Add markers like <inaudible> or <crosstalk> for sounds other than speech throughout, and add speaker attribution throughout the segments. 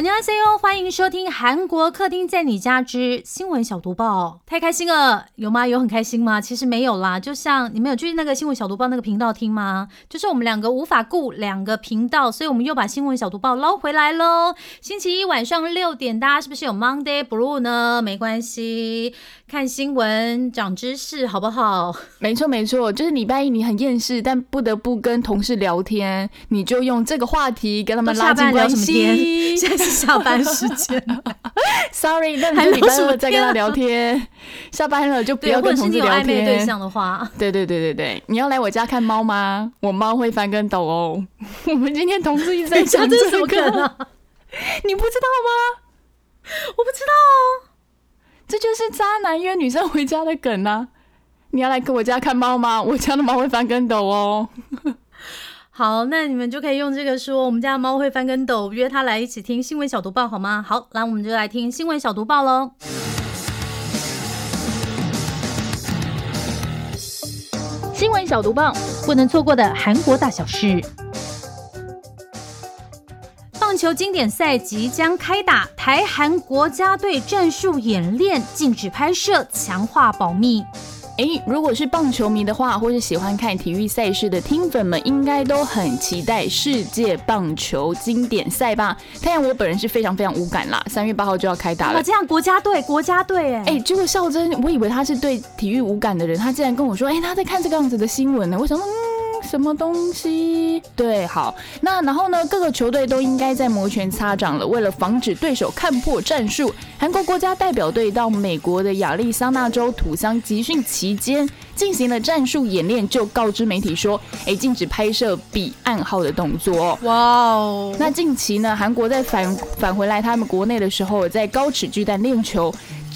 Speaker 1: 안녕하세요，欢迎收听韩国客厅在你家之新闻小读报。太开心了，有吗？有很开心吗？其实没有啦，就像你们有去那个新闻小读报那个频道听吗？就是我们两个无法顾两个频道，所以我们又把新闻小读报捞回来喽。星期一晚上六点，大家是不是有 Monday Blue 呢？没关系，看新闻长知识好不好？
Speaker 2: 没错没错，就是礼拜一你很厌世，但不得不跟同事聊天，你就用这个话题跟他们拉近关系。 <laughs>
Speaker 1: 下班时间。<laughs>
Speaker 2: Sorry，那你就礼拜二再跟他聊天。下班了就不要跟同事聊天。
Speaker 1: 对象的话，
Speaker 2: 对对对对对，你要来我家看猫吗？我猫会翻跟斗哦。我们今天同事一直在讲 <laughs>
Speaker 1: 这是什
Speaker 2: 这
Speaker 1: 么梗，啊？
Speaker 2: 你不知道吗？
Speaker 1: 我不知道哦。
Speaker 2: 这就是渣男约女生回家的梗啊！你要来跟我家看猫吗？我家的猫会翻跟斗哦。
Speaker 1: 好，那你们就可以用这个说，我们家的猫会翻跟斗，约它来一起听新闻小读报好吗？好，来我们就来听新闻小读报喽。
Speaker 2: 新闻小读报，
Speaker 3: 不能错过的韩国大小事。
Speaker 1: 棒球经典赛即将开打，台韩国家队战术演练禁止拍摄，强化保密。
Speaker 2: 诶，如果是棒球迷的话，或是喜欢看体育赛事的听粉们，应该都很期待世界棒球经典赛吧？太阳我本人是非常非常无感啦，三月八号就要开打
Speaker 1: 哇，
Speaker 2: 了。
Speaker 1: 这样国家队，国家队，哎、
Speaker 2: 哎、这个孝真，我以为他是对体育无感的人，他竟然跟我说，哎、他在看这个样子的新闻呢。我想说，嗯，什么东西？对，好，那然后呢，各个球队都应该在摩拳擦掌了。为了防止对手看破战术，韩国国家代表队到美国的亚利桑那州土桑集训期间，进行了战术演练，就告知媒体说，哎、禁止拍摄比暗号的动作哦。
Speaker 1: 哇哦，
Speaker 2: 那近期呢，韩国在返返回来他们国内的时候，在高尺巨蛋练球。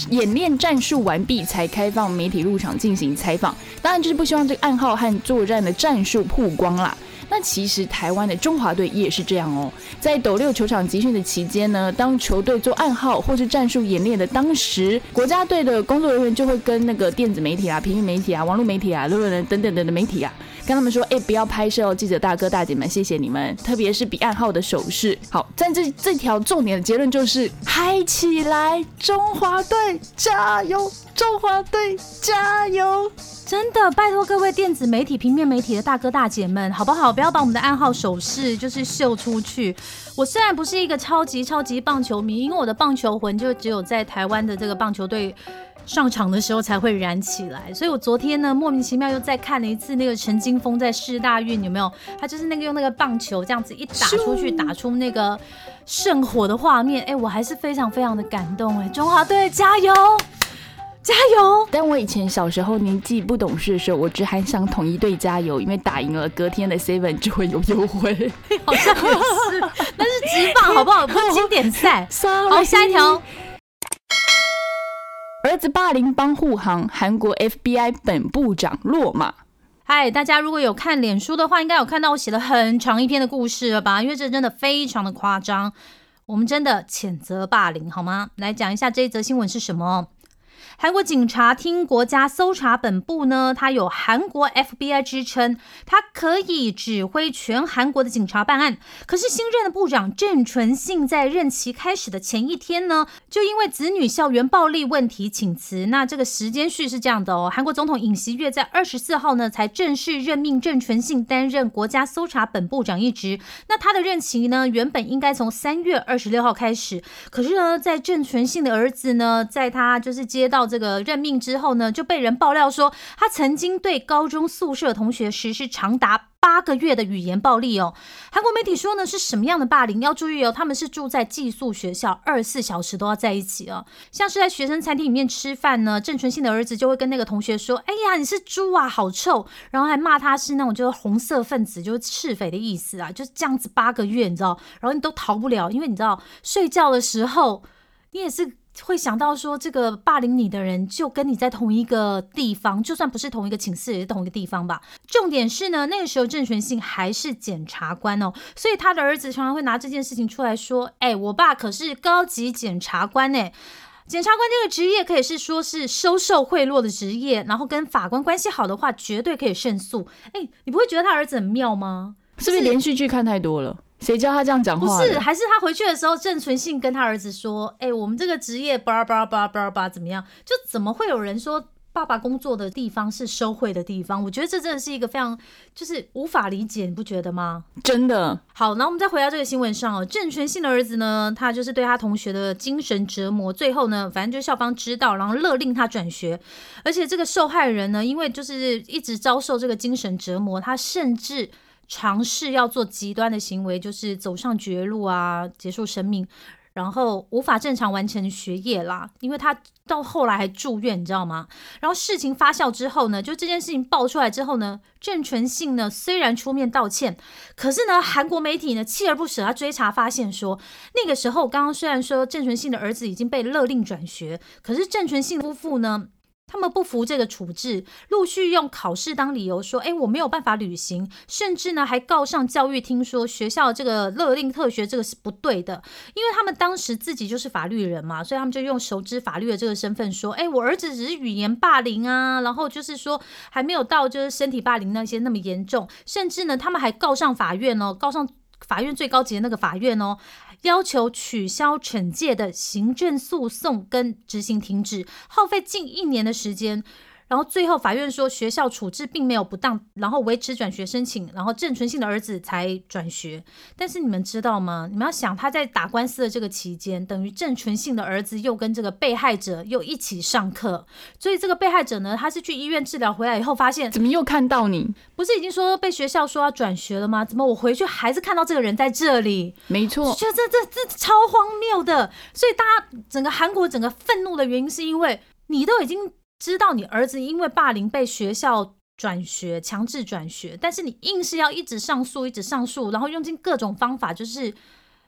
Speaker 2: 演练战术完毕，才开放媒体入场进行采访。当然，就是不希望这个暗号和作战的战术曝光啦。那其实台湾的中华队也是这样哦，在斗六球场集训的期间呢，当球队做暗号或是战术演练的当时，国家队的工作人员就会跟那个电子媒体啊、平面媒体啊、网络媒体啊、论文等等等的媒体啊，跟他们说，哎、不要拍摄哦，记者大哥大姐们，谢谢你们，特别是比暗号的手势。好，在这这条重点的结论就是，嗨起来，中华队加油！中华队加油！
Speaker 1: 真的，拜托各位电子媒体、平面媒体的大哥大姐们，好不好？不要把我们的暗号手势就是秀出去。我虽然不是一个超级超级棒球迷，因为我的棒球魂就只有在台湾的这个棒球队上场的时候才会燃起来，所以我昨天呢莫名其妙又再看了一次那个陈金峰在世大运有没有？他就是那个用那个棒球这样子一打出去，打出那个圣火的画面，哎，我还是非常非常的感动哎，中华队加油！加油！
Speaker 2: 但我以前小时候年纪不懂事的时候，我只喊想统一队加油，因为打赢了，隔天的 <laughs> Seven 就会有优惠。
Speaker 1: 好像也是，那是直棒好不好？不是经典赛。<laughs> 好，下一条。
Speaker 2: 儿子霸凌帮护航，韩国 FBI 本部长落马。
Speaker 1: 嗨，大家如果有看脸书的话，应该有看到我写了很长一篇的故事了吧？因为这真的非常的夸张，我们真的谴责霸凌好吗？来讲一下这一则新闻是什么。韩国警察厅国家搜查本部呢，它有韩国 FBI 之称，它可以指挥全韩国的警察办案。可是新任的部长郑纯信在任期开始的前一天呢，就因为子女校园暴力问题请辞。那这个时间序是这样的哦，韩国总统尹锡悦在二十四号呢才正式任命郑纯信担任国家搜查本部长一职。那他的任期呢，原本应该从三月二十六号开始，可是呢，在郑纯信的儿子呢，在他就是接到这个任命之后呢，就被人爆料说，他曾经对高中宿舍同学实施长达八个月的语言暴力哦。韩国媒体说呢，是什么样的霸凌？要注意哦，他们是住在寄宿学校，二十四小时都要在一起哦。像是在学生餐厅里面吃饭呢，郑纯信的儿子就会跟那个同学说：“哎呀，你是猪啊，好臭！”然后还骂他是那种就是红色分子，就是赤匪的意思啊，就是这样子八个月，你知道，然后你都逃不了，因为你知道睡觉的时候你也是。会想到说，这个霸凌你的人就跟你在同一个地方，就算不是同一个寝室，也是同一个地方吧。重点是呢，那个时候郑全信还是检察官哦，所以他的儿子常常会拿这件事情出来说：“哎，我爸可是高级检察官呢。”检察官这个职业可以是说是收受贿赂的职业，然后跟法官关系好的话，绝对可以胜诉。哎，你不会觉得他儿子很妙吗？
Speaker 2: 是不是连续剧看太多了？谁教他这样讲话？
Speaker 1: 不是，还是他回去的时候，郑存信跟他儿子说：“哎，我们这个职业叭叭叭叭叭怎么样？就怎么会有人说爸爸工作的地方是收贿的地方？我觉得这真的是一个非常就是无法理解，你不觉得吗？
Speaker 2: 真的。
Speaker 1: 好，那我们再回到这个新闻上哦，郑全信的儿子呢，他就是对他同学的精神折磨，最后呢，反正就校方知道，然后勒令他转学，而且这个受害人呢，因为就是一直遭受这个精神折磨，他甚至。尝试要做极端的行为，就是走上绝路啊，结束生命，然后无法正常完成学业啦。因为他到后来还住院，你知道吗？然后事情发酵之后呢，就这件事情爆出来之后呢，郑纯信呢虽然出面道歉，可是呢，韩国媒体呢锲而不舍，他追查发现说，那个时候刚刚虽然说郑纯信的儿子已经被勒令转学，可是郑纯信夫妇呢？他们不服这个处置，陆续用考试当理由说：“哎，我没有办法履行。”甚至呢，还告上教育厅说学校这个勒令特学这个是不对的。因为他们当时自己就是法律人嘛，所以他们就用熟知法律的这个身份说：“哎，我儿子只是语言霸凌啊，然后就是说还没有到就是身体霸凌那些那么严重。”甚至呢，他们还告上法院哦，告上法院最高级的那个法院哦。要求取消惩戒的行政诉讼跟执行停止，耗费近一年的时间。然后最后法院说学校处置并没有不当，然后维持转学申请，然后郑纯信的儿子才转学。但是你们知道吗？你们要想他在打官司的这个期间，等于郑纯信的儿子又跟这个被害者又一起上课。所以这个被害者呢，他是去医院治疗回来以后，发现
Speaker 2: 怎么又看到你？
Speaker 1: 不是已经说被学校说要转学了吗？怎么我回去还是看到这个人在这里？
Speaker 2: 没错，
Speaker 1: 觉得这这这超荒谬的。所以大家整个韩国整个愤怒的原因，是因为你都已经。知道你儿子因为霸凌被学校转学，强制转学，但是你硬是要一直上诉，一直上诉，然后用尽各种方法，就是。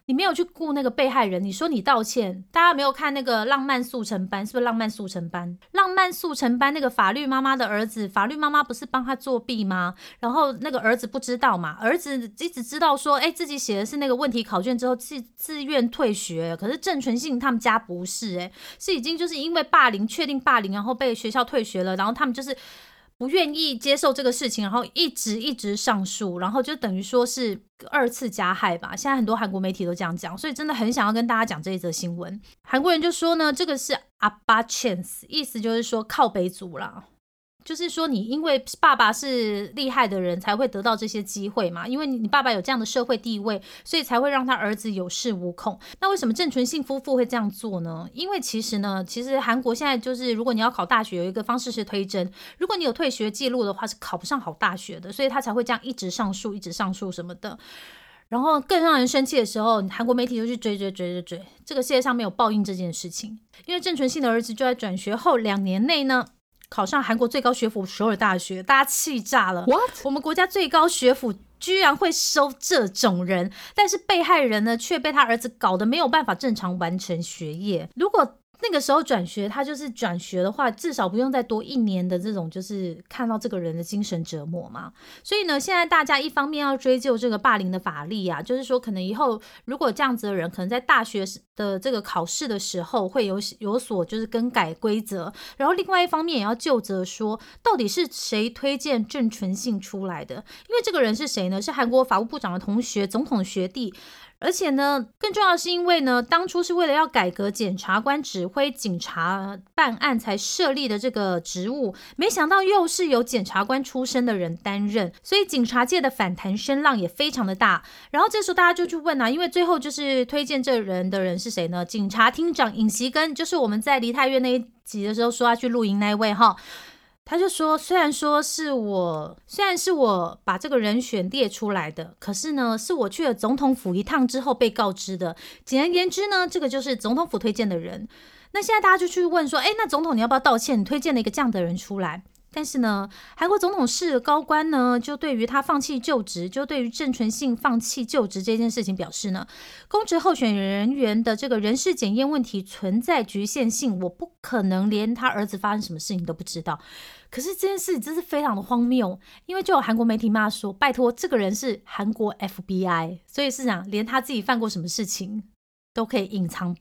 Speaker 1: 你没有去雇那个被害人，你说你道歉，大家没有看那个浪漫速成班，是不是浪漫速成班？浪漫速成班那个法律妈妈的儿子，法律妈妈不是帮他作弊吗？然后那个儿子不知道嘛，儿子一直知道说，哎，自己写的是那个问题考卷之后自自愿退学，可是郑纯信他们家不是，哎，是已经就是因为霸凌，确定霸凌，然后被学校退学了，然后他们就是。不愿意接受这个事情，然后一直一直上诉，然后就等于说是二次加害吧。现在很多韩国媒体都这样讲，所以真的很想要跟大家讲这一则新闻。韩国人就说呢，这个是阿巴 chance，意思就是说靠北族啦。就是说，你因为爸爸是厉害的人，才会得到这些机会嘛？因为你爸爸有这样的社会地位，所以才会让他儿子有恃无恐。那为什么郑纯信夫妇会这样做呢？因为其实呢，其实韩国现在就是，如果你要考大学，有一个方式是推甄。如果你有退学记录的话，是考不上好大学的，所以他才会这样一直上诉，一直上诉什么的。然后更让人生气的时候，韩国媒体就去追追追追追，这个世界上没有报应这件事情。因为郑纯信的儿子就在转学后两年内呢。考上韩国最高学府首尔大学，大家气炸了。
Speaker 2: What？
Speaker 1: 我们国家最高学府居然会收这种人，但是被害人呢却被他儿子搞得没有办法正常完成学业。如果那个时候转学，他就是转学的话，至少不用再多一年的这种，就是看到这个人的精神折磨嘛。所以呢，现在大家一方面要追究这个霸凌的法律啊，就是说可能以后如果这样子的人，可能在大学的这个考试的时候会有有所就是更改规则。然后另外一方面也要就责说，到底是谁推荐郑纯信出来的？因为这个人是谁呢？是韩国法务部长的同学，总统学弟。而且呢，更重要的是因为呢，当初是为了要改革检察官指挥警察办案才设立的这个职务，没想到又是由检察官出身的人担任，所以警察界的反弹声浪也非常的大。然后这时候大家就去问啊，因为最后就是推荐这人的人是谁呢？警察厅长尹锡根，就是我们在梨泰院那一集的时候说要去露营那一位哈。他就说，虽然说是我，虽然是我把这个人选列出来的，可是呢，是我去了总统府一趟之后被告知的。简而言之呢，这个就是总统府推荐的人。那现在大家就去问说，哎，那总统你要不要道歉？你推荐了一个这样的人出来。但是呢，韩国总统室高官呢，就对于他放弃就职，就对于郑纯信放弃就职这件事情表示呢，公职候选人员的这个人事检验问题存在局限性，我不可能连他儿子发生什么事情都不知道。可是这件事真是非常的荒谬，因为就有韩国媒体骂说，拜托，这个人是韩国 FBI，所以是讲连他自己犯过什么事情都可以隐藏。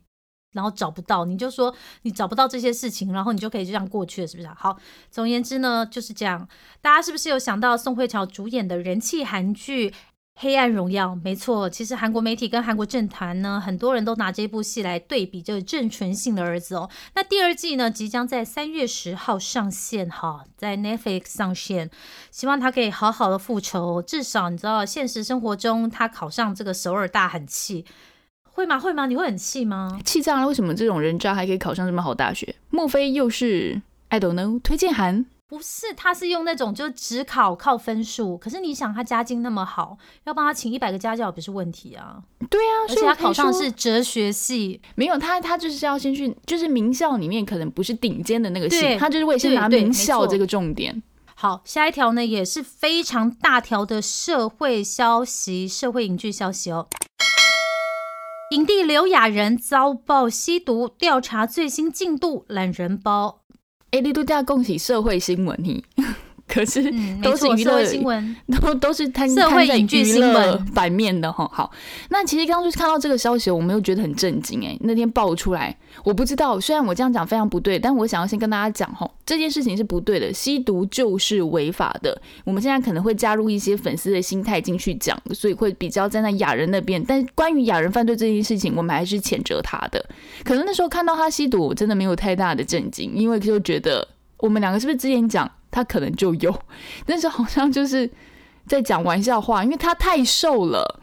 Speaker 1: 然后找不到，你就说你找不到这些事情，然后你就可以就这样过去了，是不是？好，总而言之呢，就是这样。大家是不是有想到宋慧乔主演的人气韩剧《黑暗荣耀》？没错，其实韩国媒体跟韩国政坛呢，很多人都拿这部戏来对比，就是郑纯信的儿子哦。那第二季呢，即将在三月十号上线，哈，在 Netflix 上线，希望他可以好好的复仇。至少你知道，现实生活中他考上这个首尔大很气。会吗？会吗？你会很气吗？
Speaker 2: 气炸了！为什么这种人渣还可以考上这么好大学？莫非又是 I don't know 推荐函？
Speaker 1: 不是，他是用那种就只考靠分数。可是你想，他家境那么好，要帮他请一百个家教不是问题啊。
Speaker 2: 对啊，
Speaker 1: 而且他考上是哲学系，
Speaker 2: 没有他，他就是要先去，就是名校里面可能不是顶尖的那个系，他就是为先拿名校这个重点。
Speaker 1: 好，下一条呢也是非常大条的社会消息，社会影剧消息哦。影帝刘亚仁遭曝吸毒，调查最新进度，懒人包。
Speaker 2: 哎，你都这样恭喜社会新闻嘿。可是都是娱
Speaker 1: 乐新闻，
Speaker 2: 都都是摊
Speaker 1: 社会影剧新闻
Speaker 2: 版面的哈。好，那其实刚刚就是看到这个消息，我们又觉得很震惊哎。那天爆出来，我不知道，虽然我这样讲非常不对，但我想要先跟大家讲哈，这件事情是不对的，吸毒就是违法的。我们现在可能会加入一些粉丝的心态进去讲，所以会比较站在雅人那边。但关于雅人犯罪这件事情，我们还是谴责他的。可能那时候看到他吸毒，我真的没有太大的震惊，因为就觉得我们两个是不是之前讲。他可能就有，<laughs> 但是好像就是在讲玩笑话，因为他太瘦了。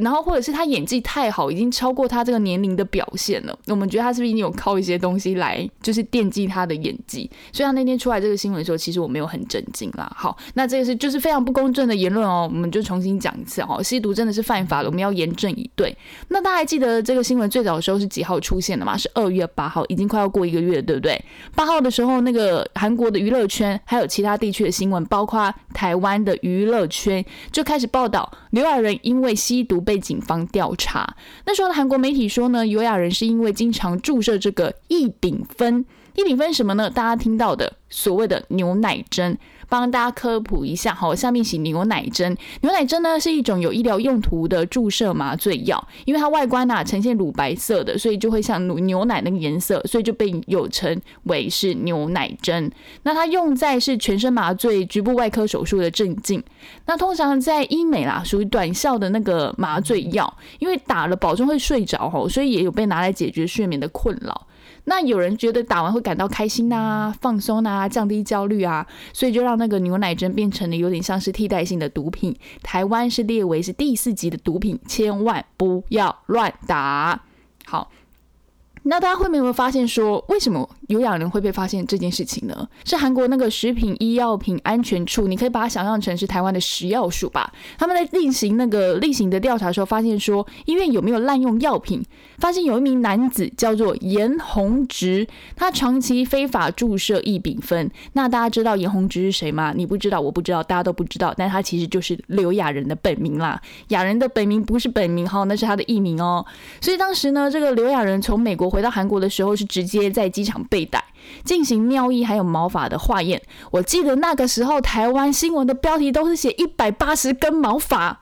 Speaker 2: 然后或者是他演技太好，已经超过他这个年龄的表现了。我们觉得他是不是已经有靠一些东西来，就是惦记他的演技？所以他那天出来这个新闻的时候，其实我没有很震惊啦。好，那这个是就是非常不公正的言论哦。我们就重新讲一次哦，吸毒真的是犯法的，我们要严正以对。那大家还记得这个新闻最早的时候是几号出现的吗？是二月八号，已经快要过一个月，对不对？八号的时候，那个韩国的娱乐圈还有其他地区的新闻，包括台湾的娱乐圈就开始报道刘亚仁因为吸毒。不被警方调查，那时候的韩国媒体说呢，尤雅人是因为经常注射这个异丙酚，异丙酚什么呢？大家听到的所谓的牛奶针。帮大家科普一下，好，下面写牛奶针。牛奶针呢是一种有医疗用途的注射麻醉药，因为它外观呐呈现乳白色的，所以就会像牛牛奶那个颜色，所以就被有称为是牛奶针。那它用在是全身麻醉、局部外科手术的镇静。那通常在医美啦，属于短效的那个麻醉药，因为打了保证会睡着吼，所以也有被拿来解决睡眠的困扰。那有人觉得打完会感到开心呐、放松呐、降低焦虑啊，所以就让那个牛奶针变成了有点像是替代性的毒品。台湾是列为是第四级的毒品，千万不要乱打。好。那大家会没有发现说，为什么有氧人会被发现这件事情呢？是韩国那个食品医药品安全处，你可以把它想象成是台湾的食药署吧？他们在例行那个例行的调查的时候，发现说医院有没有滥用药品？发现有一名男子叫做严宏植，他长期非法注射异丙酚。那大家知道严宏植是谁吗？你不知道，我不知道，大家都不知道。但他其实就是刘雅人的本名啦。雅人的本名不是本名哈，那是他的艺名哦。所以当时呢，这个刘雅人从美国。回到韩国的时候，是直接在机场被逮，进行尿液还有毛发的化验。我记得那个时候，台湾新闻的标题都是写一百八十根毛发。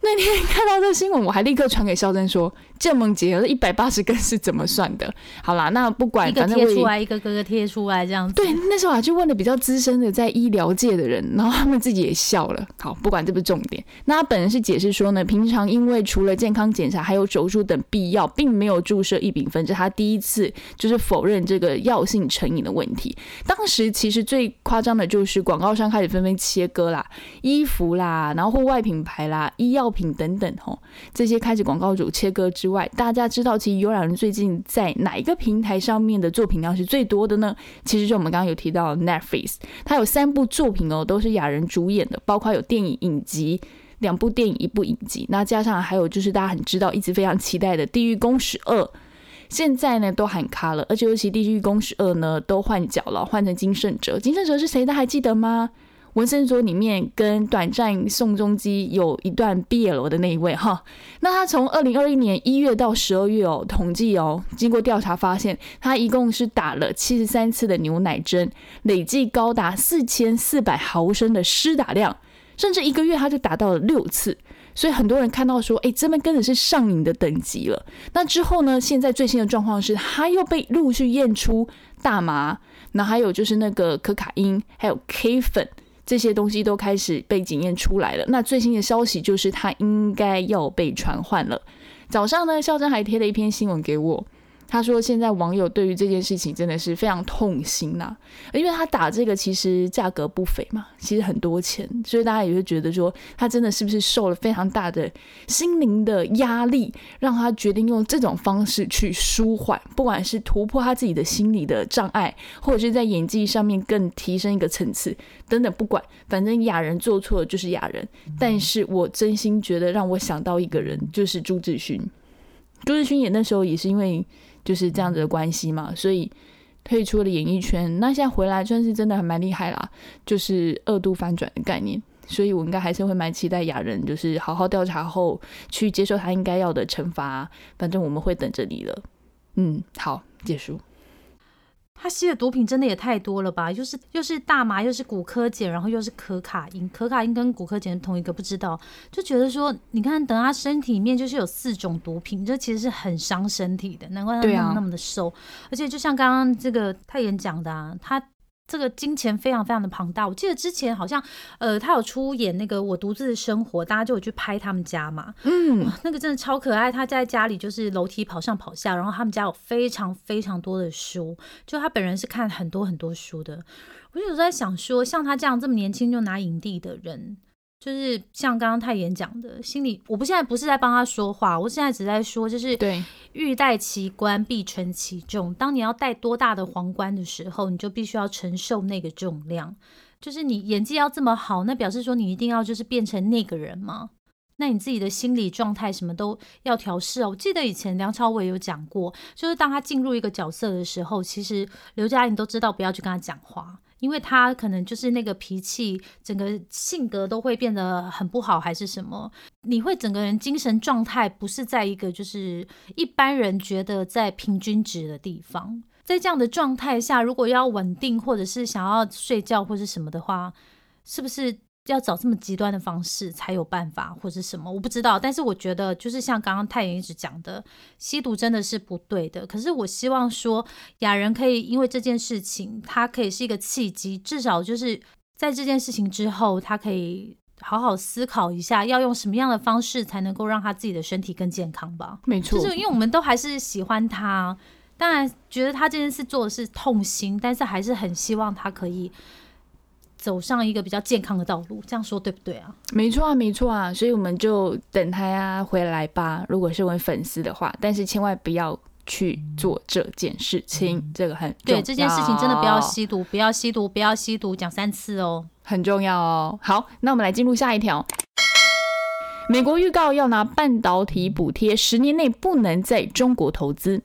Speaker 2: 那天看到这新闻，我还立刻传给肖珍说。这么结合一百八十根是怎么算的？好啦，那不管，反正
Speaker 1: 贴出来一个个个贴出来这样子。
Speaker 2: 对，那时候啊就问了比较资深的在医疗界的人，然后他们自己也笑了。好，不管这不是重点。那他本人是解释说呢，平常因为除了健康检查，还有手术等必要，并没有注射异丙酚，这是他第一次就是否认这个药性成瘾的问题。当时其实最夸张的就是广告商开始纷纷切割啦，衣服啦，然后户外品牌啦，医药品等等吼，这些开始广告主切割之。外，大家知道其实有两人最近在哪一个平台上面的作品量是最多的呢？其实就我们刚刚有提到 Netflix，它有三部作品哦，都是雅人主演的，包括有电影影集两部电影一部影集，那加上还有就是大家很知道一直非常期待的《地狱公使二》。现在呢都喊卡了，而且尤其地狱宫使二呢都换角了，换成金圣哲。金圣哲是谁？大家还记得吗？文森佐里面跟短暂宋仲基有一段 BL 的那一位哈，那他从二零二一年一月到十二月哦，统计哦，经过调查发现，他一共是打了七十三次的牛奶针，累计高达四千四百毫升的施打量，甚至一个月他就打到了六次，所以很多人看到说，哎，这边真的是上瘾的等级了。那之后呢，现在最新的状况是，他又被陆续验出大麻，那还有就是那个可卡因，还有 K 粉。这些东西都开始被检验出来了。那最新的消息就是他应该要被传唤了。早上呢，校长还贴了一篇新闻给我。他说：“现在网友对于这件事情真的是非常痛心呐，因为他打这个其实价格不菲嘛，其实很多钱，所以大家也会觉得说，他真的是不是受了非常大的心灵的压力，让他决定用这种方式去舒缓，不管是突破他自己的心理的障碍，或者是在演技上面更提升一个层次等等，不管，反正雅人做错了就是雅人。但是我真心觉得让我想到一个人，就是朱志勋。朱志勋演那时候也是因为。”就是这样子的关系嘛，所以退出了演艺圈。那现在回来算是真的还蛮厉害啦，就是二度翻转的概念。所以我应该还是会蛮期待雅人，就是好好调查后去接受他应该要的惩罚。反正我们会等着你了。嗯，好，结束。
Speaker 1: 他吸的毒品真的也太多了吧？又是又是大麻，又是骨科碱，然后又是可卡因。可卡因跟骨科碱同一个，不知道就觉得说，你看，等他身体里面就是有四种毒品，这其实是很伤身体的。难怪他那么那么的瘦，而且就像刚刚这个泰妍讲的，啊，他。这个金钱非常非常的庞大，我记得之前好像，呃，他有出演那个《我独自的生活》，大家就有去拍他们家嘛，嗯，那个真的超可爱。他在家里就是楼梯跑上跑下，然后他们家有非常非常多的书，就他本人是看很多很多书的。我就有在想说，像他这样这么年轻就拿影帝的人。就是像刚刚太妍讲的，心里我不现在不是在帮他说话，我现在只在说，就是
Speaker 2: 对，
Speaker 1: 欲戴其冠，必承其重。当你要戴多大的皇冠的时候，你就必须要承受那个重量。就是你演技要这么好，那表示说你一定要就是变成那个人吗？那你自己的心理状态什么都要调试哦。我记得以前梁朝伟有讲过，就是当他进入一个角色的时候，其实刘嘉玲都知道不要去跟他讲话。因为他可能就是那个脾气，整个性格都会变得很不好，还是什么？你会整个人精神状态不是在一个就是一般人觉得在平均值的地方。在这样的状态下，如果要稳定，或者是想要睡觉或者什么的话，是不是？要找这么极端的方式才有办法，或者什么，我不知道。但是我觉得，就是像刚刚太妍一直讲的，吸毒真的是不对的。可是我希望说，雅人可以因为这件事情，他可以是一个契机，至少就是在这件事情之后，他可以好好思考一下，要用什么样的方式才能够让他自己的身体更健康吧。
Speaker 2: 没错，
Speaker 1: 就是因为我们都还是喜欢他，当然觉得他这件事做的是痛心，但是还是很希望他可以。走上一个比较健康的道路，这样说对不对啊？
Speaker 2: 没错啊，没错啊，所以我们就等他呀回来吧。如果是我粉丝的话，但是千万不要去做这件事情，这个很
Speaker 1: 对。这件事情真的不要吸毒，不要吸毒，不要吸毒，讲三次哦，
Speaker 2: 很重要哦。好，那我们来进入下一条。美国预告要拿半导体补贴，十年内不能在中国投资。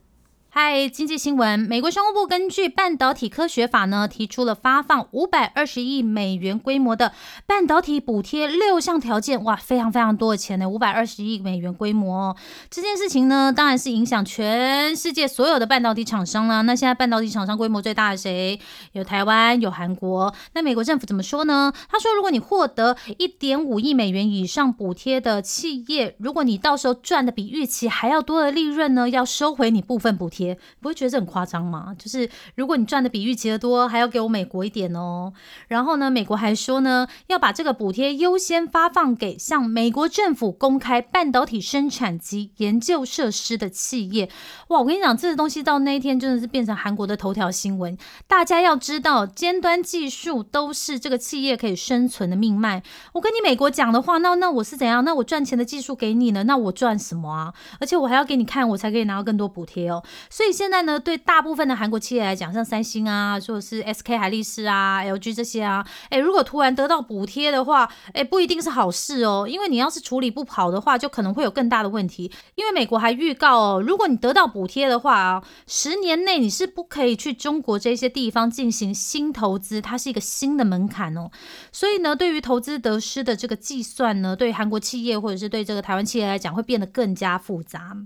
Speaker 1: 嗨，经济新闻，美国商务部根据半导体科学法呢，提出了发放五百二十亿美元规模的半导体补贴六项条件，哇，非常非常多的钱呢，五百二十亿美元规模哦。这件事情呢，当然是影响全世界所有的半导体厂商啦。那现在半导体厂商规模最大的谁？有台湾，有韩国。那美国政府怎么说呢？他说，如果你获得一点五亿美元以上补贴的企业，如果你到时候赚的比预期还要多的利润呢，要收回你部分补贴。不会觉得这很夸张吗？就是如果你赚的比预期的多，还要给我美国一点哦。然后呢，美国还说呢，要把这个补贴优先发放给向美国政府公开半导体生产及研究设施的企业。哇，我跟你讲，这个东西到那一天真的是变成韩国的头条新闻。大家要知道，尖端技术都是这个企业可以生存的命脉。我跟你美国讲的话，那那我是怎样？那我赚钱的技术给你呢？那我赚什么啊？而且我还要给你看，我才可以拿到更多补贴哦。所以现在呢，对大部分的韩国企业来讲，像三星啊，或者是 SK 海力士啊、LG 这些啊，哎，如果突然得到补贴的话，哎，不一定是好事哦，因为你要是处理不好的话，就可能会有更大的问题。因为美国还预告哦，如果你得到补贴的话啊，十年内你是不可以去中国这些地方进行新投资，它是一个新的门槛哦。所以呢，对于投资得失的这个计算呢，对韩国企业或者是对这个台湾企业来讲，会变得更加复杂。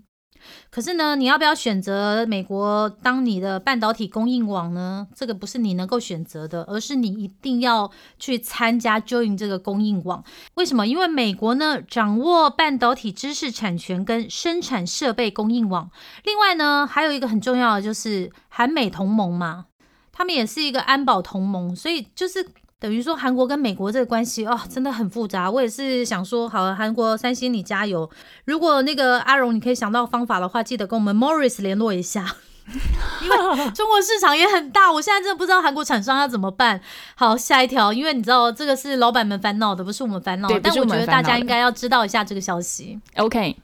Speaker 1: 可是呢，你要不要选择美国当你的半导体供应网呢？这个不是你能够选择的，而是你一定要去参加 join 这个供应网。为什么？因为美国呢掌握半导体知识产权跟生产设备供应网。另外呢，还有一个很重要的就是韩美同盟嘛，他们也是一个安保同盟，所以就是。等于说韩国跟美国这个关系哦，真的很复杂。我也是想说，好，韩国三星你加油。如果那个阿荣你可以想到方法的话，记得跟我们 Morris 联络一下，<laughs> 因为 <laughs> 中国市场也很大。我现在真的不知道韩国厂商要怎么办。好，下一条，因为你知道这个是老板们烦恼的，不是我们烦恼。但我觉得大家应该要知道一下这个消息。
Speaker 2: OK。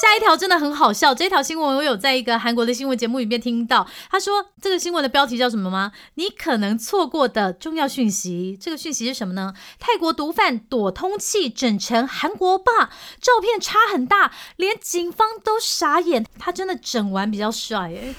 Speaker 1: 下一条真的很好笑，这条新闻我有在一个韩国的新闻节目里面听到。他说这个新闻的标题叫什么吗？你可能错过的重要讯息。这个讯息是什么呢？泰国毒贩躲通气整成韩国霸，照片差很大，连警方都傻眼。他真的整完比较帅哎。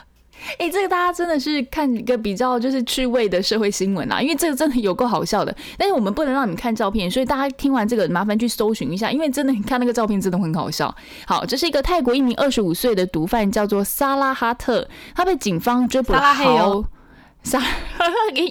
Speaker 1: <laughs>
Speaker 2: 哎，这个大家真的是看一个比较就是趣味的社会新闻啊，因为这个真的有够好笑的。但是我们不能让你们看照片，所以大家听完这个麻烦去搜寻一下，因为真的你看那个照片真的很好笑。好，这是一个泰国一名二十五岁的毒贩，叫做萨拉哈特，他被警方追捕了好。啥？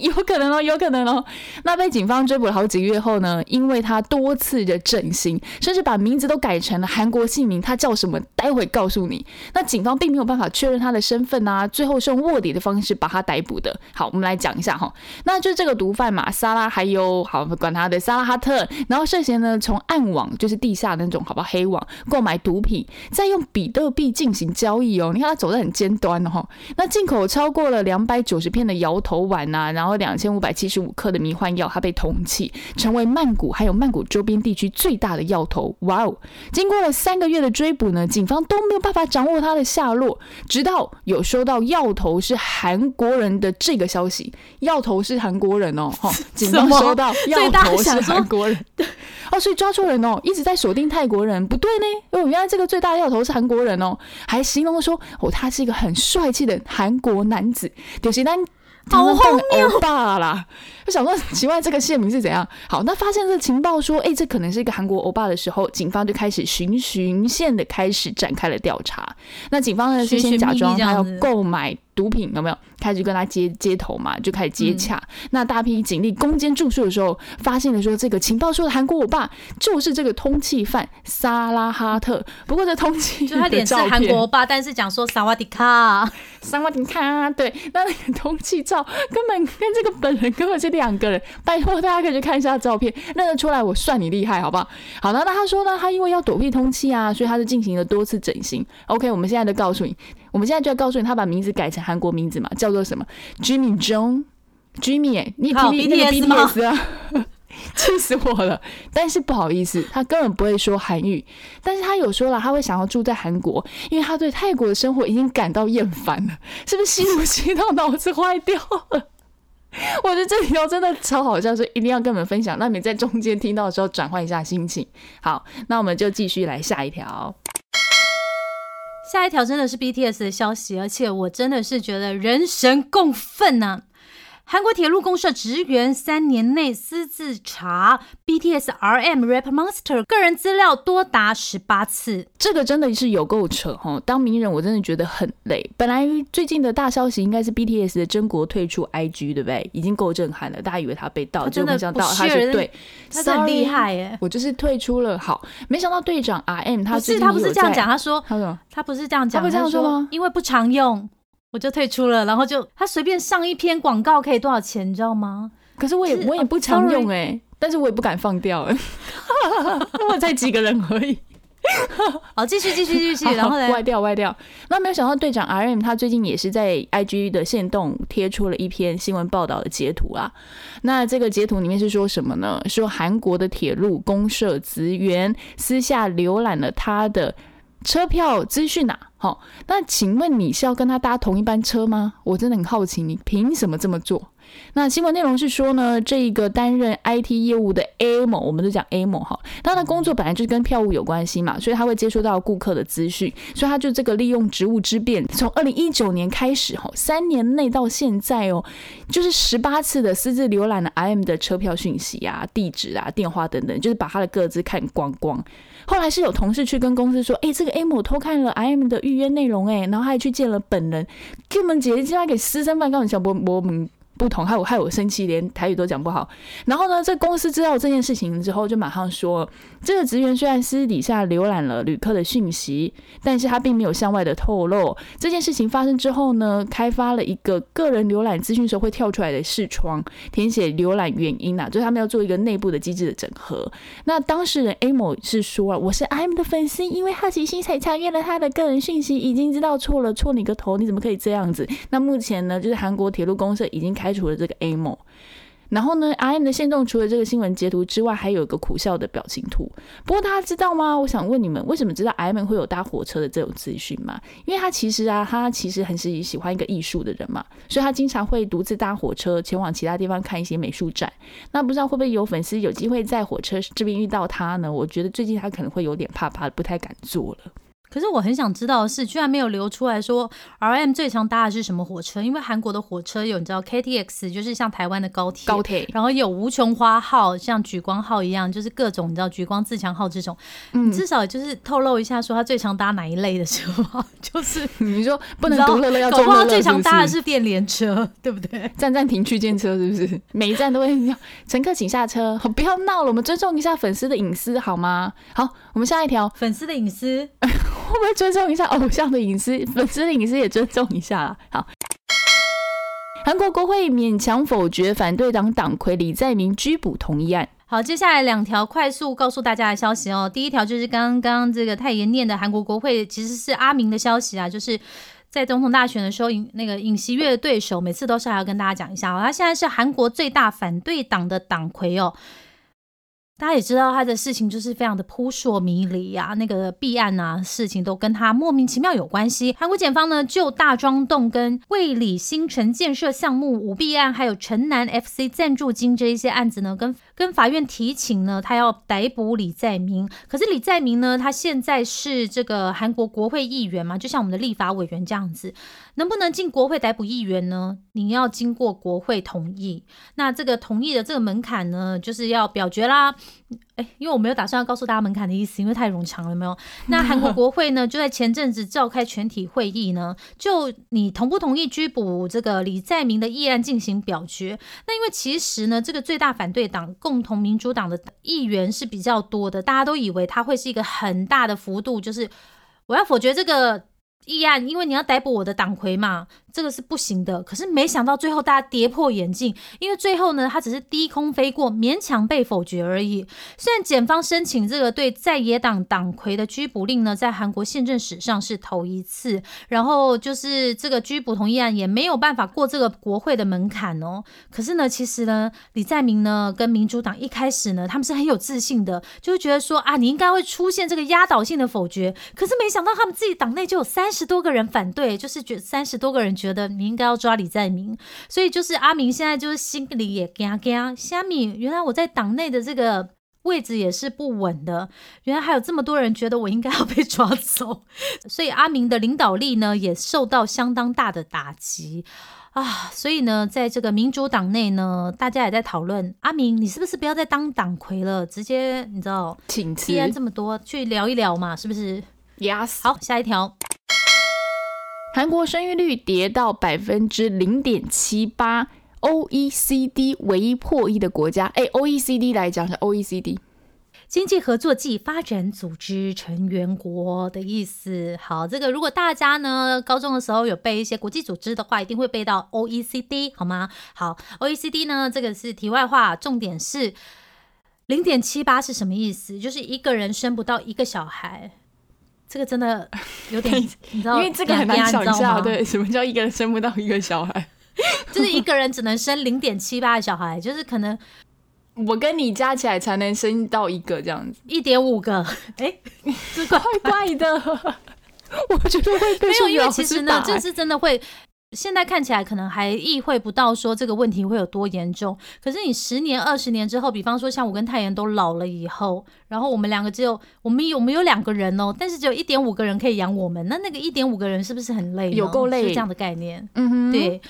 Speaker 2: 有可能哦，有可能哦。那被警方追捕了好几个月后呢？因为他多次的整形，甚至把名字都改成了韩国姓名，他叫什么？待会告诉你。那警方并没有办法确认他的身份啊，最后是用卧底的方式把他逮捕的。好，我们来讲一下哈。那就这个毒贩嘛，萨拉还有好管他的萨拉哈特，然后涉嫌呢从暗网，就是地下那种好不好黑网购买毒品，再用比特币进行交易哦。你看他走得很尖端哦。那进口超过了两百九十片的。摇头丸呐，然后两千五百七十五克的迷幻药，它被通缉，成为曼谷还有曼谷周边地区最大的药头。哇哦！经过了三个月的追捕呢，警方都没有办法掌握他的下落，直到有收到药头是韩国人的这个消息。药头是韩国人哦，哈！<laughs> 警方收到药头是韩国人，哦，所以抓错人哦，一直在锁定泰国人，不对呢？哦，原来这个最大的药头是韩国人哦，还形容说哦，他是一个很帅气的韩国男子，有些单。
Speaker 1: 好荒谬！
Speaker 2: 欧巴啦，就想说奇怪，这个县名是怎样？好，那发现这情报说，哎，这可能是一个韩国欧巴的时候，警方就开始循循线的开始展开了调查。那警方呢，是先假装他要购买。毒品有没有开始跟他接接头嘛？就开始接洽。那大批警力攻坚住宿的时候，发现了说这个情报说的韩国我爸就是这个通缉犯萨拉哈特。不过这通缉
Speaker 1: 就他脸是韩国爸，但是讲说萨瓦迪卡，
Speaker 2: 萨瓦迪卡。对，那那个通缉照根本跟这个本人根本是两个人。拜托大家可以去看一下照片，认得出来我算你厉害，好不好？好了，那他说呢，他因为要躲避通缉啊，所以他是进行了多次整形。OK，我们现在就告诉你。我们现在就要告诉你，他把名字改成韩国名字嘛，叫做什么？Jimmy Jong，Jimmy 哎，你听那个 BTS 啊，<laughs> 气死我了！但是不好意思，他根本不会说韩语，但是他有说了，他会想要住在韩国，因为他对泰国的生活已经感到厌烦了。是不是吸不吸到脑子坏掉了？我觉得这里头真的超好笑，所以一定要跟我们分享，让你在中间听到的时候转换一下心情。好，那我们就继续来下一条。
Speaker 1: 下一条真的是 BTS 的消息，而且我真的是觉得人神共愤呐！韩国铁路公社职员三年内私自查 BTS RM Rap Monster 个人资料多达十八次，
Speaker 2: 这个真的是有够扯哈！当名人我真的觉得很累。本来最近的大消息应该是 BTS 的真国退出 IG，对不对？已经够震撼了，大家以为他被盗，
Speaker 1: 就
Speaker 2: 没想到他是对，
Speaker 1: 他很厉害耶！
Speaker 2: 我就是退出了，好，没想到队长 RM 他
Speaker 1: 是他不是这样讲，他说
Speaker 2: 他说
Speaker 1: 他不是这样讲，
Speaker 2: 他不这样说吗？
Speaker 1: 因为不常用。我就退出了，然后就他随便上一篇广告可以多少钱，你知道吗？
Speaker 2: 可是我也我也不常用哎，但是我也不敢放掉，<laughs> 我才几个人而已。
Speaker 1: 好，继续继续继续，<laughs> 然后呢
Speaker 2: 歪掉歪掉。那没有想到队长 RM 他最近也是在 IG 的线动贴出了一篇新闻报道的截图啊。那这个截图里面是说什么呢？说韩国的铁路公社职员私下浏览了他的。车票资讯啊。好，那请问你是要跟他搭同一班车吗？我真的很好奇，你凭什么这么做？那新闻内容是说呢，这一个担任 IT 业务的 A 某，我们都讲 A 某哈，他的工作本来就是跟票务有关系嘛，所以他会接触到顾客的资讯，所以他就这个利用职务之便，从二零一九年开始哈，三年内到现在哦，就是十八次的私自浏览了 IM 的车票讯息啊、地址啊、电话等等，就是把他的个资看光光。后来是有同事去跟公司说，哎，这个 M 偷看了 IM 的预约内容，哎，然后还去见了本人，给我们姐姐叫他给私生饭，告诉小波波们。不同，害我害我生气，连台语都讲不好。然后呢，这公司知道这件事情之后，就马上说，这个职员虽然私底下浏览了旅客的讯息，但是他并没有向外的透露。这件事情发生之后呢，开发了一个个人浏览资讯时候会跳出来的视窗，填写浏览原因啊，就是他们要做一个内部的机制的整合。那当事人 A 某是说啊，我是 M 的粉丝，因为好奇心才查阅了他的个人讯息，已经知道错了，错你个头，你怎么可以这样子？那目前呢，就是韩国铁路公社已经开。开除了这个 A 某，然后呢，I M 的线动除了这个新闻截图之外，还有一个苦笑的表情图。不过大家知道吗？我想问你们，为什么知道 I M 会有搭火车的这种资讯吗？因为他其实啊，他其实很是喜欢一个艺术的人嘛，所以他经常会独自搭火车前往其他地方看一些美术展。那不知道会不会有粉丝有机会在火车这边遇到他呢？我觉得最近他可能会有点怕怕，不太敢坐了。
Speaker 1: 可是我很想知道的是，居然没有流出来说 R M 最常搭的是什么火车？因为韩国的火车有你知道 K T X，就是像台湾的高铁，
Speaker 2: 高铁，
Speaker 1: 然后有无穷花号，像莒光号一样，就是各种你知道莒光自强号这种，嗯，至少就是透露一下说他最常搭哪一类的车吗？<laughs> 就是 <laughs>
Speaker 2: 你说不能独乐乐要
Speaker 1: 搞不好最
Speaker 2: 常
Speaker 1: 搭的是电联车，<laughs> 对不对？
Speaker 2: 站站停区间车是不是？每一站都会要乘客请下车，不要闹了，我们尊重一下粉丝的隐私好吗？好，我们下一条，
Speaker 1: 粉丝的隐私。
Speaker 2: 会不会尊重一下偶像的隐私？粉丝的隐私也尊重一下。好，韩国国会勉强否决反对党党魁李在明拘捕同意案。
Speaker 1: 好，接下来两条快速告诉大家的消息哦。第一条就是刚刚这个太爷念的韩国国会其实是阿明的消息啊，就是在总统大选的时候，尹那个尹锡悦的对手，每次都是还要跟大家讲一下哦，他现在是韩国最大反对党的党魁哦。大家也知道他的事情就是非常的扑朔迷离呀，那个弊案啊事情都跟他莫名其妙有关系。韩国检方呢就大庄洞跟卫理新城建设项目舞弊案，还有城南 FC 赞助金这一些案子呢，跟跟法院提请呢，他要逮捕李在明。可是李在明呢，他现在是这个韩国国会议员嘛，就像我们的立法委员这样子，能不能进国会逮捕议员呢？你要经过国会同意。那这个同意的这个门槛呢，就是要表决啦。哎，因为我没有打算要告诉大家门槛的意思，因为太冗长了，没有。那韩国国会呢，就在前阵子召开全体会议呢，就你同不同意拘捕这个李在明的议案进行表决。那因为其实呢，这个最大反对党共同民主党的议员是比较多的，大家都以为他会是一个很大的幅度，就是我要否决这个议案，因为你要逮捕我的党魁嘛。这个是不行的，可是没想到最后大家跌破眼镜，因为最后呢，他只是低空飞过，勉强被否决而已。虽然检方申请这个对在野党党魁的拘捕令呢，在韩国宪政史上是头一次，然后就是这个拘捕同意案也没有办法过这个国会的门槛哦。可是呢，其实呢，李在明呢跟民主党一开始呢，他们是很有自信的，就是觉得说啊，你应该会出现这个压倒性的否决。可是没想到他们自己党内就有三十多个人反对，就是觉三十多个人。觉得你应该要抓李在明，所以就是阿明现在就是心里也惊惊。虾米，原来我在党内的这个位置也是不稳的，原来还有这么多人觉得我应该要被抓走，<laughs> 所以阿明的领导力呢也受到相当大的打击啊。所以呢，在这个民主党内呢，大家也在讨论阿明，你是不是不要再当党魁了，直接你知道，
Speaker 2: 请辞
Speaker 1: 这么多去聊一聊嘛，是不是
Speaker 2: ？Yes。
Speaker 1: 好，下一条。
Speaker 2: 韩国生育率跌到百分之零点七八，OECD 唯一破亿的国家。哎，OECD 来讲是 OECD
Speaker 1: 经济合作暨发展组织成员国的意思。好，这个如果大家呢高中的时候有背一些国际组织的话，一定会背到 OECD 好吗？好，OECD 呢这个是题外话，重点是零点七八是什么意思？就是一个人生不到一个小孩。这个真的有点，<laughs> 你知道，
Speaker 2: 因为这个很难想象，对，什么叫一个人生不到一个小孩？<laughs>
Speaker 1: 就是一个人只能生零点七八个小孩，就是可能
Speaker 2: 我跟你加起来才能生到一个这样子，
Speaker 1: 一点五个，<laughs> 哎，这怪
Speaker 2: 怪怪的。我觉得会被
Speaker 1: 没有，因为其实呢，这是真的会。现在看起来可能还意会不到说这个问题会有多严重，可是你十年、二十年之后，比方说像我跟泰妍都老了以后，然后我们两个只有我们有我们有两个人哦，但是只有一点五个人可以养我们，那那个一点五个人是不是很累？
Speaker 2: 有够累
Speaker 1: 是这样的概念。
Speaker 2: 嗯哼，
Speaker 1: 对，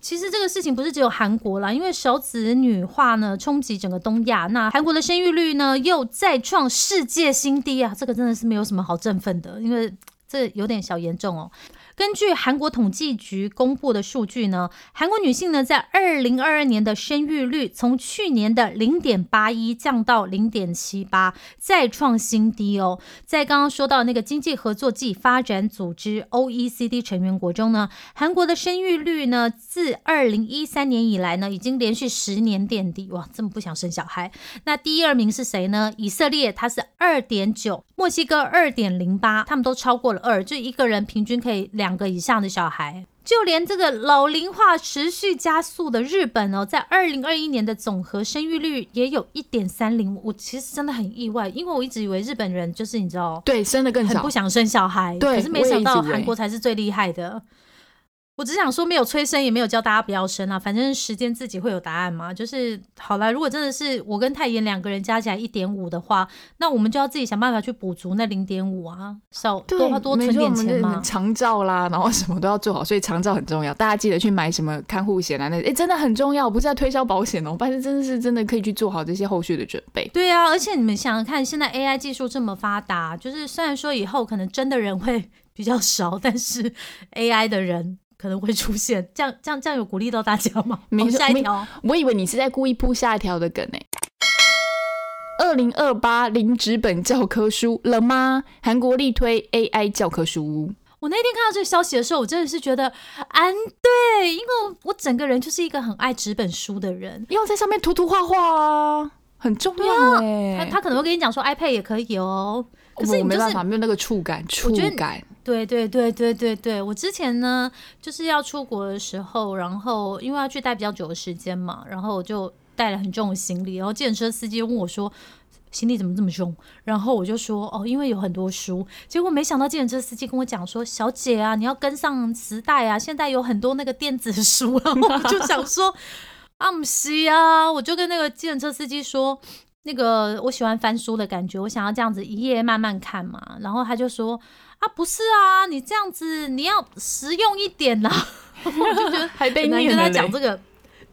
Speaker 1: 其实这个事情不是只有韩国啦，因为少子女化呢冲击整个东亚，那韩国的生育率呢又再创世界新低啊，这个真的是没有什么好振奋的，因为这有点小严重哦。根据韩国统计局公布的数据呢，韩国女性呢在二零二二年的生育率从去年的零点八一降到零点七八，再创新低哦。在刚刚说到那个经济合作暨发展组织 OECD 成员国中呢，韩国的生育率呢自二零一三年以来呢，已经连续十年垫底。哇，这么不想生小孩。那第二名是谁呢？以色列，它是二点九，墨西哥二点零八，他们都超过了二，就一个人平均可以两个以上的小孩。就连这个老龄化持续加速的日本哦，在二零二一年的总和生育率也有一点三零。我其实真的很意外，因为我一直以为日本人就是你知道，
Speaker 2: 对，生的更少
Speaker 1: 很不。想生小孩，
Speaker 2: 对
Speaker 1: 可是没想到韩国才是最厉害的。我只想说，没有催生，也没有教大家不要生啊，反正时间自己会有答案嘛。就是好了，如果真的是我跟泰妍两个人加起来一点五的话，那我们就要自己想办法去补足那零点五啊，少
Speaker 2: 对，
Speaker 1: 多多存点钱嘛。
Speaker 2: 长照啦，然后什么都要做好，所以长照很重要。大家记得去买什么看护险啊，那哎真的很重要，不是在推销保险哦，但是真的是真的可以去做好这些后续的准备。
Speaker 1: 对啊，而且你们想想看，现在 AI 技术这么发达，就是虽然说以后可能真的人会 <laughs> 比较少，但是 AI 的人可能会出现。<laughs> 这样这样这样有鼓励到大家吗？<laughs> 好
Speaker 2: 没
Speaker 1: 下一条。
Speaker 2: 我以为你是在故意铺下一条的梗呢。二零二八零纸本教科书了吗？韩国力推 AI 教科书。
Speaker 1: 我那天看到这个消息的时候，我真的是觉得安对，因为我我整个人就是一个很爱纸本书的人。
Speaker 2: 要在上面涂涂画画啊，很重要哎、
Speaker 1: 他他可能会跟你讲说 iPad 也可以哦，可是你就是
Speaker 2: 我没办法，没有那个触感，触感。
Speaker 1: 对对对对对对，我之前呢就是要出国的时候，然后因为要去待比较久的时间嘛，然后我就带了很重的行李，然后计程车司机问我说。行李怎么这么重？然后我就说哦，因为有很多书。结果没想到计程车司机跟我讲说，小姐啊，你要跟上时代啊，现在有很多那个电子书。然 <laughs> 后我就想说，啊不是啊，我就跟那个计程车司机说，那个我喜欢翻书的感觉，我想要这样子一页慢慢看嘛。然后他就说啊，不是啊，你这样子你要实用一点啦。<laughs> 我就觉得
Speaker 2: 还被
Speaker 1: 很难跟他讲这个。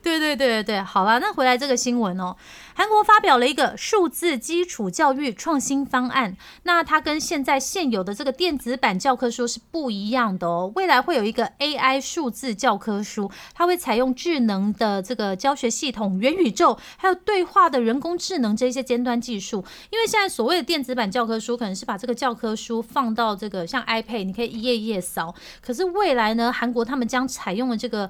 Speaker 1: 对对对对对，好了，那回来这个新闻哦，韩国发表了一个数字基础教育创新方案，那它跟现在现有的这个电子版教科书是不一样的哦。未来会有一个 AI 数字教科书，它会采用智能的这个教学系统、元宇宙，还有对话的人工智能这些尖端技术。因为现在所谓的电子版教科书，可能是把这个教科书放到这个像 iPad，你可以一页一页扫。可是未来呢，韩国他们将采用的这个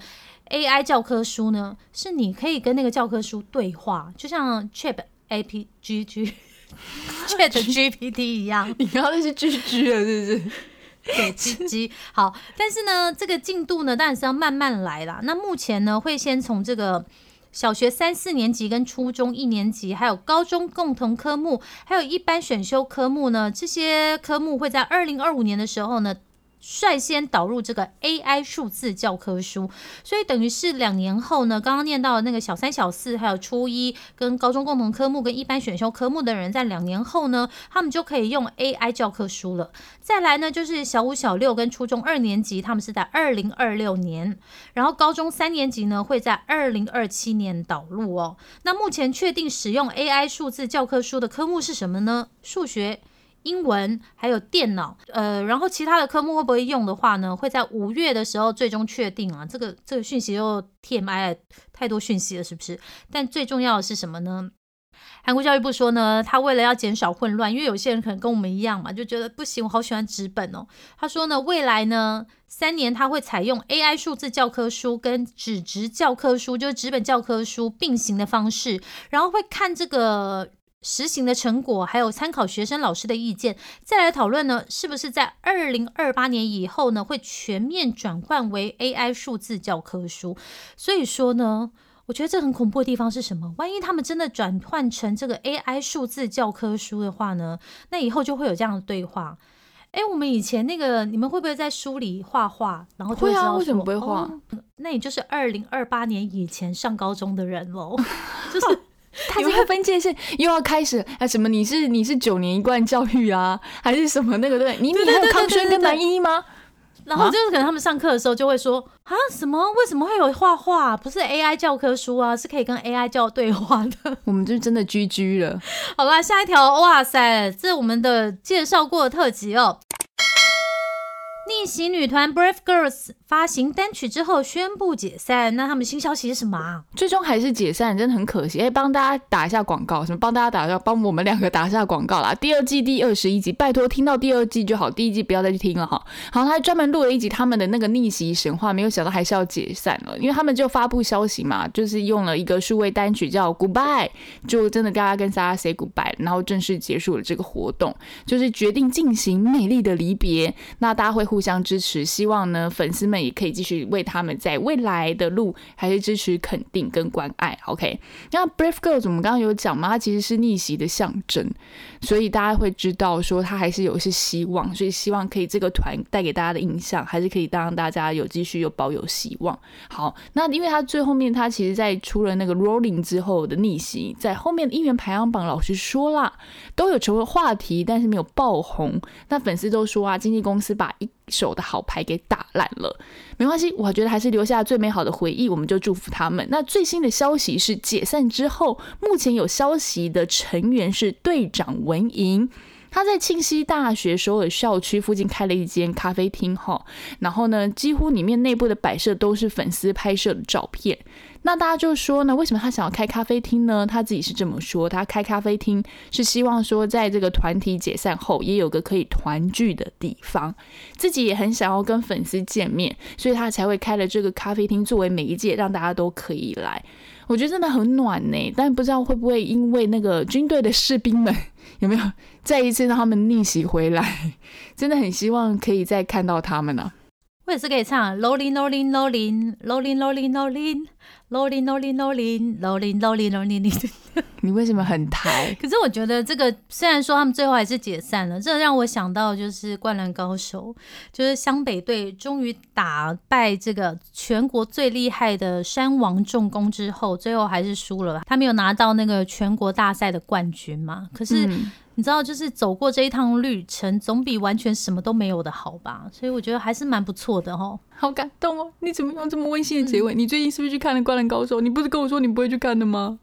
Speaker 1: AI 教科书呢，是你可以跟那个教科书对话，就像 Chat A P G G <laughs> Chat GPT 一样。
Speaker 2: 你刚刚那是 G G 了，是不是？
Speaker 1: 对，，G G 好，但是呢，这个进度呢，当然是要慢慢来啦。那目前呢，会先从这个小学三四年级跟初中一年级，还有高中共同科目，还有一般选修科目呢，这些科目会在二零二五年的时候呢。率先导入这个 AI 数字教科书，所以等于是两年后呢，刚刚念到的那个小三、小四，还有初一跟高中共同科目跟一般选修科目的人，在两年后呢，他们就可以用 AI 教科书了。再来呢，就是小五、小六跟初中二年级，他们是在二零二六年，然后高中三年级呢会在二零二七年导入哦。那目前确定使用 AI 数字教科书的科目是什么呢？数学。英文还有电脑，呃，然后其他的科目会不会用的话呢？会在五月的时候最终确定啊。这个这个讯息又 TMI 太多讯息了，是不是？但最重要的是什么呢？韩国教育部说呢，他为了要减少混乱，因为有些人可能跟我们一样嘛，就觉得不行，我好喜欢纸本哦。他说呢，未来呢三年他会采用 AI 数字教科书跟纸质教科书，就是纸本教科书并行的方式，然后会看这个。实行的成果，还有参考学生老师的意见，再来讨论呢，是不是在二零二八年以后呢，会全面转换为 AI 数字教科书？所以说呢，我觉得这很恐怖的地方是什么？万一他们真的转换成这个 AI 数字教科书的话呢？那以后就会有这样的对话。哎，我们以前那个，你们会不会在书里画画？然后
Speaker 2: 会啊，为什么不会画？
Speaker 1: 那你就是二零二八年以前上高中的人喽。<laughs> 就是 <laughs>
Speaker 2: 他这个分界线又要开始啊？什么？你是你是九年一贯教育啊？还是什么那个对？你你还有康轩跟南一吗？
Speaker 1: 然后就是可能他们上课的时候就会说啊什么为什么会有画画？不是 AI 教科书啊，是可以跟 AI 教对话的。<laughs>
Speaker 2: 我们就真的 GG 了。
Speaker 1: 好吧，下一条，哇塞，这是我们的介绍过的特辑哦。逆袭女团 Brave Girls 发行单曲之后宣布解散，那他们新消息是什么啊？
Speaker 2: 最终还是解散，真的很可惜。哎，帮大家打一下广告，什么帮大家打一下，帮我们两个打一下广告啦！第二季第二十一集，拜托听到第二季就好，第一季不要再去听了哈。好，他还专门录了一集他们的那个逆袭神话，没有想到还是要解散了，因为他们就发布消息嘛，就是用了一个数位单曲叫 Goodbye，就真的大家跟大家 say goodbye，然后正式结束了这个活动，就是决定进行美丽的离别。那大家会互。互相支持，希望呢粉丝们也可以继续为他们在未来的路还是支持、肯定跟关爱。OK，那 Brave Girls 我们刚刚有讲嘛，它其实是逆袭的象征，所以大家会知道说它还是有一些希望，所以希望可以这个团带给大家的印象还是可以让大家有继续有保有希望。好，那因为它最后面它其实在出了那个 Rolling 之后的逆袭，在后面的音源排行榜，老实说啦，都有成为话题，但是没有爆红。那粉丝都说啊，经纪公司把一手的好牌给打烂了，没关系，我觉得还是留下最美好的回忆，我们就祝福他们。那最新的消息是解散之后，目前有消息的成员是队长文莹，他在庆熙大学首尔校区附近开了一间咖啡厅哈，然后呢，几乎里面内部的摆设都是粉丝拍摄的照片。那大家就说呢，为什么他想要开咖啡厅呢？他自己是这么说，他开咖啡厅是希望说，在这个团体解散后，也有个可以团聚的地方。自己也很想要跟粉丝见面，所以他才会开了这个咖啡厅作为媒介，让大家都可以来。我觉得真的很暖呢，但不知道会不会因为那个军队的士兵们 <laughs> 有没有再一次让他们逆袭回来？真的很希望可以再看到他们呢。
Speaker 1: 我也是可以唱 Rolling Rolling Rolling Rolling Rolling Rolling Rolling Rolling Rolling Rolling Rolling Rolling。
Speaker 2: 你为什么很抬？
Speaker 1: 可是我觉得这个虽然说他们最后还是解散了，这让我想到就是《灌篮高手》，就是湘北队终于打败这个全国最厉害的山王重工之后，最后还是输了。他没有拿到那个全国大赛的冠军嘛？可是。你知道，就是走过这一趟旅程，总比完全什么都没有的好吧？所以我觉得还是蛮不错的哦。
Speaker 2: 好感动哦！你怎么用这么温馨的结尾？你最近是不是去看了《灌篮高手》？你不是跟我说你不会去看的吗？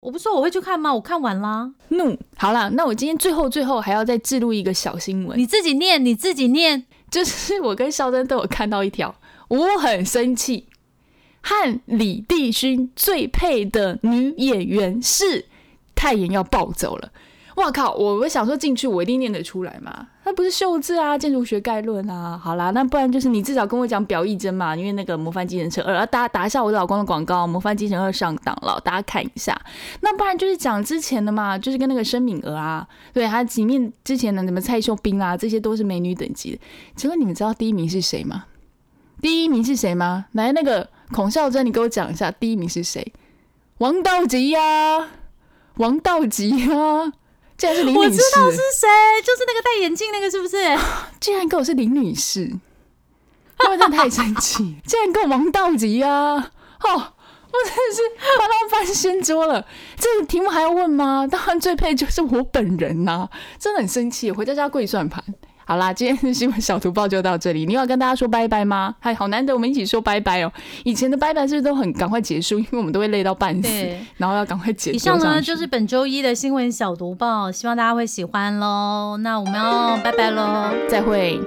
Speaker 1: 我不说我会去看吗？我看完啦。
Speaker 2: 怒，好了，那我今天最后最后还要再记录一个小新闻。
Speaker 1: 你自己念，你自己念。
Speaker 2: 就是我跟肖珍都有看到一条，我很生气，和李帝勋最配的女演员是太妍要暴走了。哇靠！我我想说进去，我一定念得出来嘛？那不是秀字啊，建筑学概论啊。好啦，那不然就是你至少跟我讲表意真嘛，因为那个模范机程车二，打打一下我老公的广告，模范机程二上档了，大家看一下。那不然就是讲之前的嘛，就是跟那个申敏娥啊，对，还里面之前的什么蔡秀彬啊，这些都是美女等级的。请问你们知道第一名是谁吗？第一名是谁吗？来，那个孔孝真，你给我讲一下第一名是谁？王道吉呀，王道吉呀。竟然是林女士，我
Speaker 1: 知道是谁，就是那个戴眼镜那个，是不是？<laughs>
Speaker 2: 竟然跟我是林女士，他们真的太生气，<laughs> 竟然跟我王道吉啊！哦，我真的是把他翻掀桌了。这个题目还要问吗？当然最配就是我本人呐，真的很生气，回家家跪算盘。好啦，今天的新闻小图报就到这里。你要跟大家说拜拜吗？嗨好难得我们一起说拜拜哦。以前的拜拜是不是都很赶快结束？因为我们都会累到半死，然后要赶快结束。
Speaker 1: 以上呢就是本周一的新闻小读报，希望大家会喜欢喽。那我们要拜拜喽，
Speaker 2: 再会。